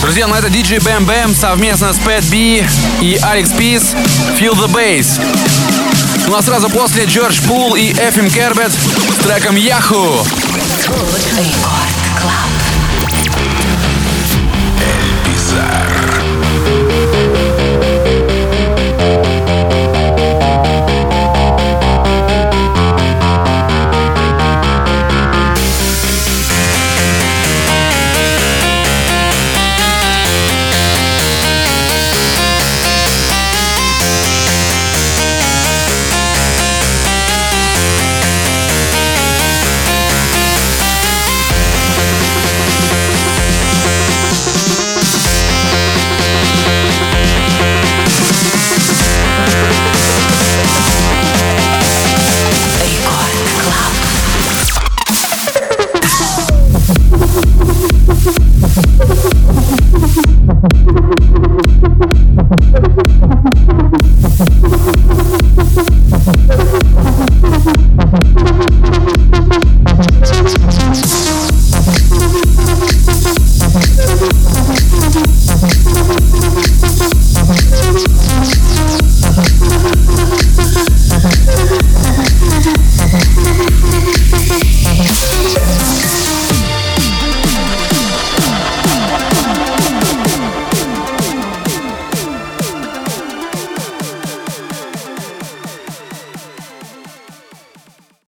Друзья, ну это DJ Bam Bam совместно с Pat B и Alex Peace Feel the Bass. Ну а сразу после Джордж Пул и Эфим Кербет с треком Yahoo. Рекорд.